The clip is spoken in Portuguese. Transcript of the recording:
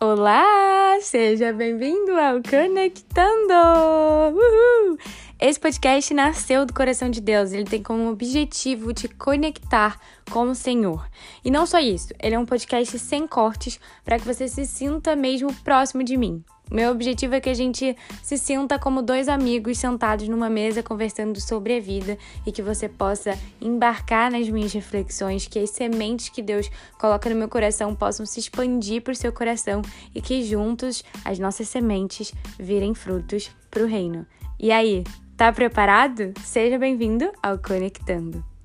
Olá, seja bem-vindo ao Conectando! Uhul! Esse podcast nasceu do coração de Deus, ele tem como objetivo te conectar com o Senhor. E não só isso, ele é um podcast sem cortes para que você se sinta mesmo próximo de mim. Meu objetivo é que a gente se sinta como dois amigos sentados numa mesa conversando sobre a vida e que você possa embarcar nas minhas reflexões, que as sementes que Deus coloca no meu coração possam se expandir para o seu coração e que juntos as nossas sementes virem frutos para o reino. E aí, tá preparado? Seja bem-vindo ao Conectando.